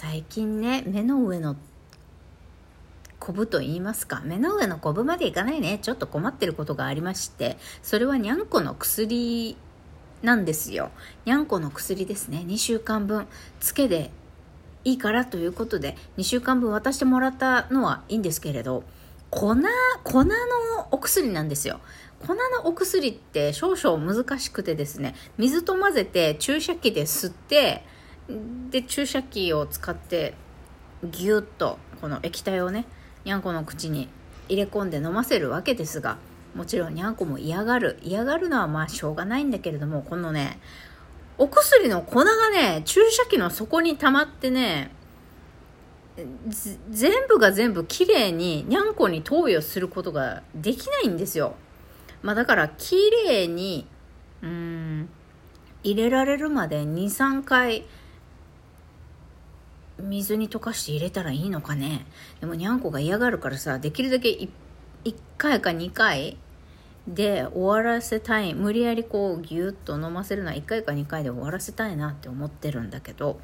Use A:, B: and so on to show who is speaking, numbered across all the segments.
A: 最近ね目の上のコブと言いますか目の上のコブまでいかないね。ちょっと困ってることがありましてそれはにゃんこの薬なんですよ。にゃんこの薬ですね。2週間分つけでいいからということで2週間分渡してもらったのはいいんですけれど粉粉のお薬なんですよ。粉のお薬って少々難しくてですね水と混ぜて注射器で吸ってで注射器を使ってギュッとこの液体をねにゃんこの口に入れ込んで飲ませるわけですがもちろんにゃんこも嫌がる嫌がるのはまあしょうがないんだけれどもこのねお薬の粉がね注射器の底に溜まってね全部が全部きれいににゃんこに投与することができないんですよ。まあだからきれいにうん入れられるまで23回水に溶かして入れたらいいのかね？でもにゃんこが嫌がるからさできるだけ 1, 回か2回で終わらせたい。無理やりこうギュッと飲ませるのは1回か2回で終わらせたいなって思ってるんだけど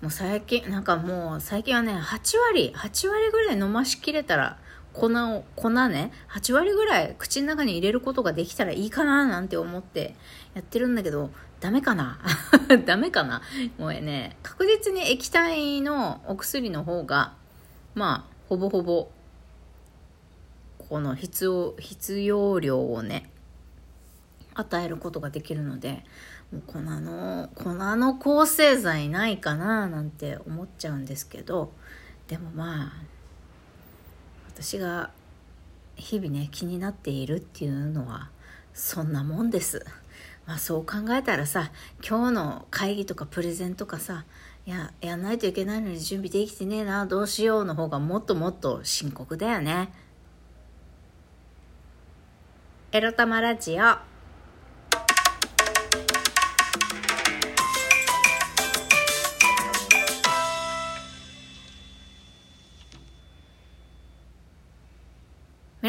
A: もう最近なんかもう最近はね8割8割ぐらい飲ましきれたら粉を粉ね8割ぐらい口の中に入れることができたらいいかななんて思ってやってるんだけどダメかな？ダメかな？もうね。確実に液体のお薬の方がまあほぼほぼこの必要必要量をね与えることができるのでもう粉の粉の抗生剤ないかな？なんて思っちゃうんですけどでもまあ私が日々ね気になっているっていうのはそんなもんです。まあそう考えたらさ今日の会議とかプレゼンとかさややんないといけないのに準備できてねえなどうしようの方がもっともっと深刻だよね。エロ玉ラジオ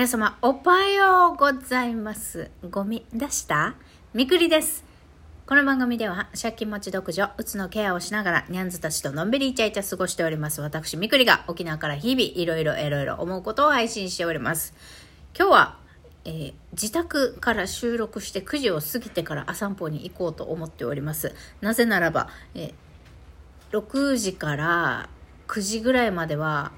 A: 皆様、おはようございます。ゴミ出した？みくりです。この番組では、借金持ち独女、うつのケアをしながら、ニャンズたちとのんびりイチャイチャ過ごしております。私、みくりが沖縄から日々、いろいろいろいろ思うことを配信しております。今日は、えー、自宅から収録して9時を過ぎてから朝散歩に行こうと思っております。なぜならば、えー、6時から9時ぐらいまでは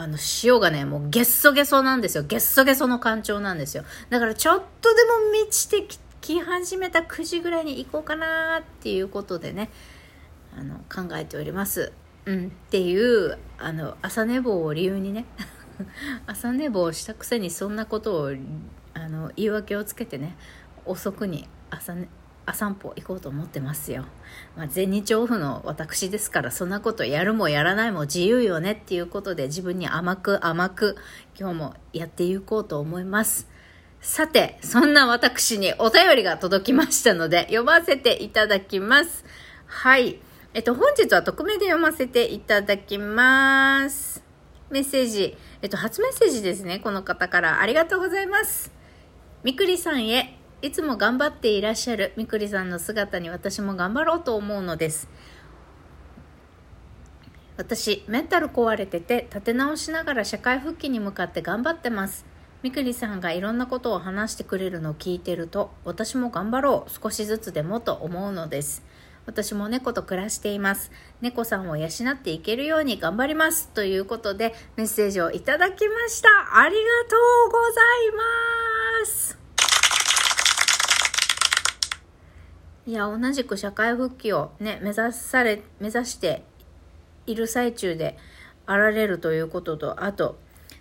A: あの、塩がね、もうゲッソゲソなんですよ。ゲッソゲソの干潮なんですよ。だからちょっとでも満ちてき始めた9時ぐらいに行こうかなっていうことでね、あの、考えております。うん、っていう、あの、朝寝坊を理由にね、朝寝坊したくせにそんなことを、あの、言い訳をつけてね、遅くに朝寝、あ散歩行こうと思ってますよ。まあ、全日オフの私ですから、そんなことやるもやらないも自由よねっていうことで自分に甘く甘く今日もやっていこうと思います。さて、そんな私にお便りが届きましたので読ませていただきます。はい。えっと、本日は匿名で読ませていただきます。メッセージ。えっと、初メッセージですね。この方からありがとうございます。みくりさんへいつも頑張っていらっしゃるみくりさんの姿に私も頑張ろうと思うのです。私メンタル壊れてて立て直しながら社会復帰に向かって頑張ってます。みくりさんがいろんなことを話してくれるのを聞いてると私も頑張ろう。少しずつでもと思うのです。私も猫と暮らしています。猫さんを養っていけるように頑張ります。ということでメッセージをいただきました。ありがとうございますいや同じく社会復帰をね目指され目指している最中であられるということとあと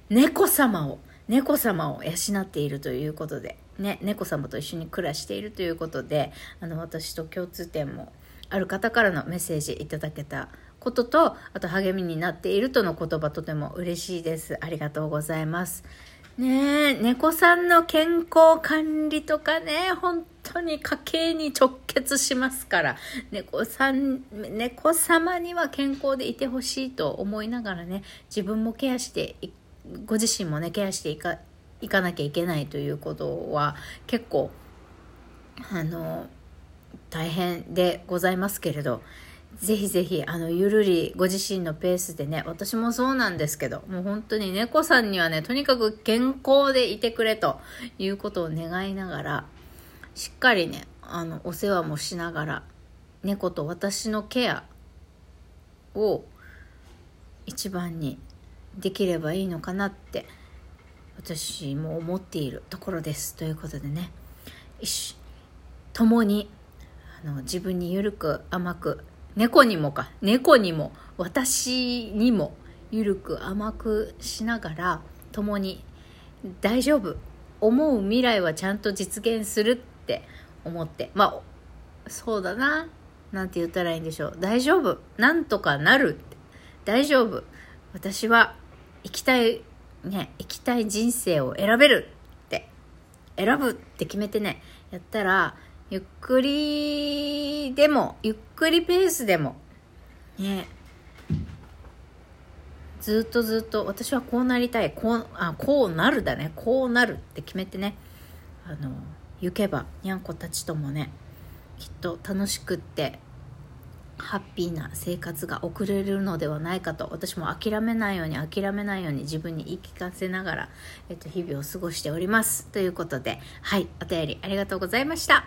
A: 猫様を猫様を養っているということで、ね、猫様と一緒に暮らしているということであの私と共通点もある方からのメッセージいただけたこととあと励みになっているとの言葉とても嬉しいです。ありがとうございます。ねえ猫さんの健康管理とかね本当に家計に直結しますから猫さん猫様には健康でいてほしいと思いながらね自分もケアしてご自身もねケアしていかいかなきゃいけないということは結構あの大変でございますけれどぜひぜひ、あの、ゆるりご自身のペースでね、私もそうなんですけど、もう本当に猫さんにはね、とにかく健康でいてくれということを願いながら、しっかりね、あの、お世話もしながら、猫と私のケアを一番にできればいいのかなって私も思っているところです。ということでね共にあの自分に緩く甘く猫にもか猫にも私にも緩く甘くしながら共に大丈夫。思う未来はちゃんと実現するって思って。まあそうだな。なんて言ったらいいんでしょう。大丈夫。なんとかなる大丈夫。私は生きたいね生きたい人生を選べるって。選ぶって決めてね。やったらゆっくりでもゆっくりペースでもねずっとずっと私はこうなりたい。こうあこうなるだね。こうなるって決めてね。あの行けばにゃんこたちともねきっと楽しくってハッピーな生活が送れるのではないかと私も諦めないように諦めないように自分に言い聞かせながら、えっと、日々を過ごしております。ということではいお便りありがとうございました。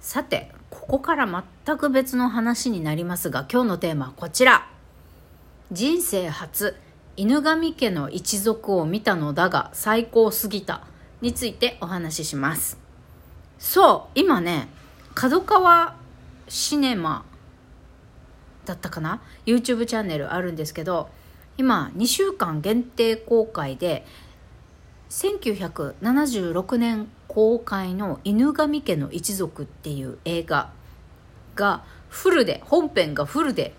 A: さてここから全く別の話になりますが今日のテーマはこちら。人生初犬神家の一族を見たのだが最高すぎた。についてお話しします。そう今ね角川シネマだったかな？YouTube チャンネルあるんですけど今2週間限定公開で1976年公開の「犬神家の一族」っていう映画がフルで本編がフルで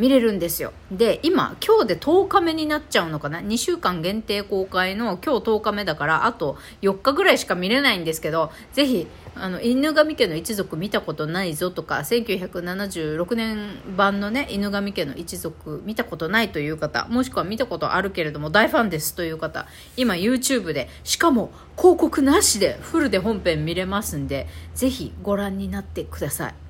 A: 見れるんですよ。で今今日で10日目になっちゃうのかな？2週間限定公開の今日10日目だからあと4日ぐらいしか見れないんですけどぜひあの犬神家の一族見たことないぞとか1976年版のね犬神家の一族見たことないという方もしくは見たことあるけれども大ファンですという方今 YouTube でしかも広告なしでフルで本編見れますんでぜひご覧になってください。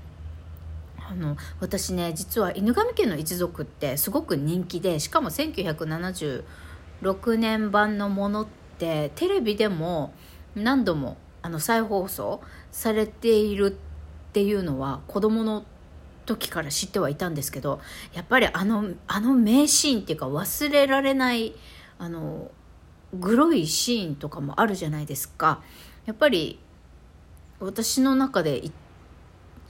A: あの私ね実は犬神家の一族ってすごく人気でしかも1976年版のものってテレビでも何度もあの再放送されているっていうのは子供の時から知ってはいたんですけどやっぱりあのあの名シーンっていうか忘れられないあのグロいシーンとかもあるじゃないですか。やっぱり私の中で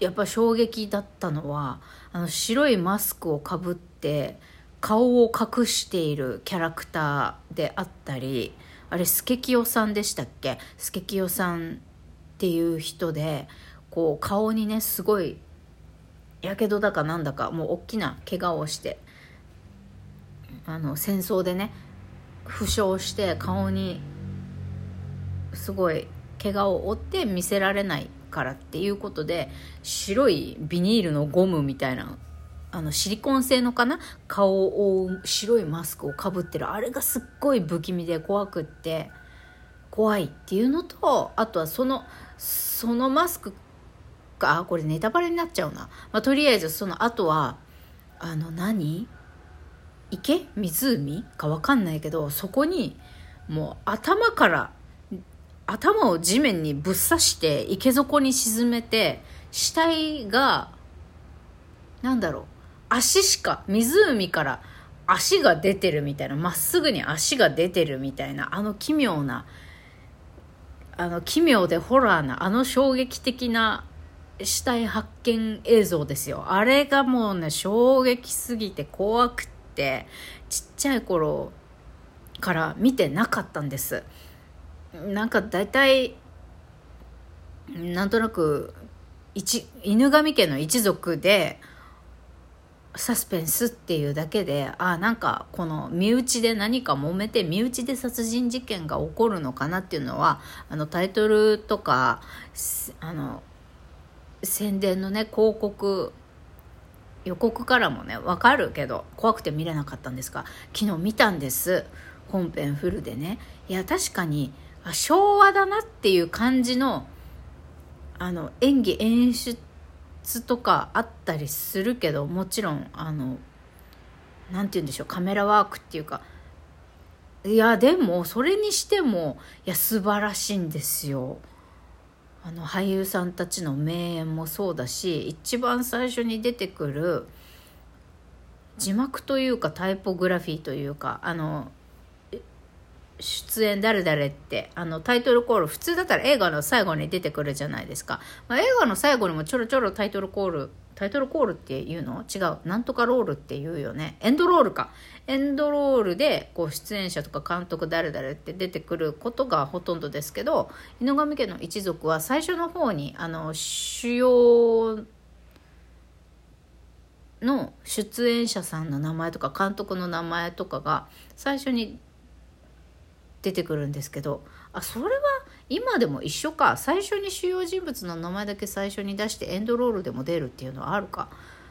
A: やっぱ衝撃だったのはあの白いマスクをかぶって顔を隠しているキャラクターであったりあれスケキヨさんでしたっけ？スケキヨさんっていう人でこう顔にねすごいやけどだかなんだかもう大きな怪我をしてあの戦争でね負傷して顔にすごい怪我を負って見せられないからっていうことで白いビニールのゴムみたいなあのシリコン製のかな？顔を覆う白いマスクをかぶってる。あれがすっごい不気味で怖くって怖いっていうのとあとはそのそのマスクがこれネタバレになっちゃうな、まあ、とりあえずその後はあの何？池？湖？か分かんないけどそこにもう頭から頭を地面にぶっ刺して池底に沈めて死体がなんだろう足しか湖から足が出てるみたいなまっすぐに足が出てるみたいなあの奇妙なあの奇妙でホラーなあの衝撃的な死体発見映像ですよ。あれがもうね衝撃すぎて怖くってちっちゃい頃から見てなかったんです。なんか大体なんとなく一犬神家の一族でサスペンスっていうだけであなんかこの身内で何か揉めて身内で殺人事件が起こるのかなっていうのはあのタイトルとかあの宣伝のね広告予告からもね分かるけど怖くて見れなかったんですが昨日見たんです。本編フルでね。いや確かにあ昭和だなっていう感じのあの演技演出とかあったりするけどもちろんあの何て言うんでしょうカメラワークっていうかいやでもそれにしてもいや素晴らしいんですよ。あの俳優さんたちの名演もそうだし一番最初に出てくる字幕というかタイポグラフィーというかあの出演誰々ってあのタイトルコール普通だったら映画の最後に出てくるじゃないですか、まあ、映画の最後にもちょろちょろタイトルコールタイトルコールっていうの？違う。なんとかロールっていうよね。エンドロールか。エンドロールでこう出演者とか監督誰々って出てくることがほとんどですけど井上家の一族は最初の方にあの主要の出演者さんの名前とか監督の名前とかが最初に出てくるんですけどあそれは今でも一緒か。最初に主要人物の名前だけ最初に出してエンドロールでも出るっていうのはあるか、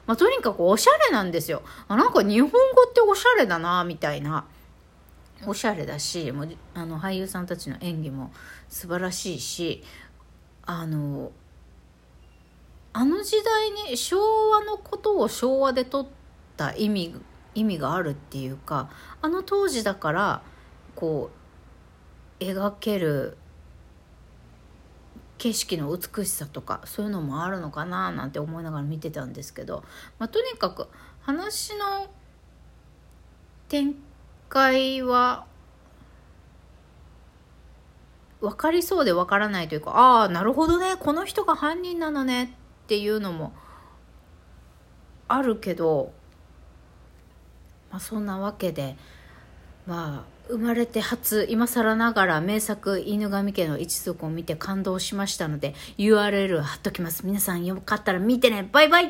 A: まあ、とにかくおしゃれなんですよ。あなんか日本語っておしゃれだなみたいな。おしゃれだしもうあの俳優さんたちの演技も素晴らしいしあのあの時代に昭和のことを昭和で撮った意味意味があるっていうかあの当時だからこう描ける景色の美しさとかそういうのもあるのかななんて思いながら見てたんですけど、まあ、とにかく話の展開は分かりそうで分からないというかああなるほどねこの人が犯人なのねっていうのもあるけど、まあ、そんなわけでまあ生まれて初今更ながら名作犬神家の一族を見て感動しましたので URL 貼っときます。皆さんよかったら見てね。バイバイ。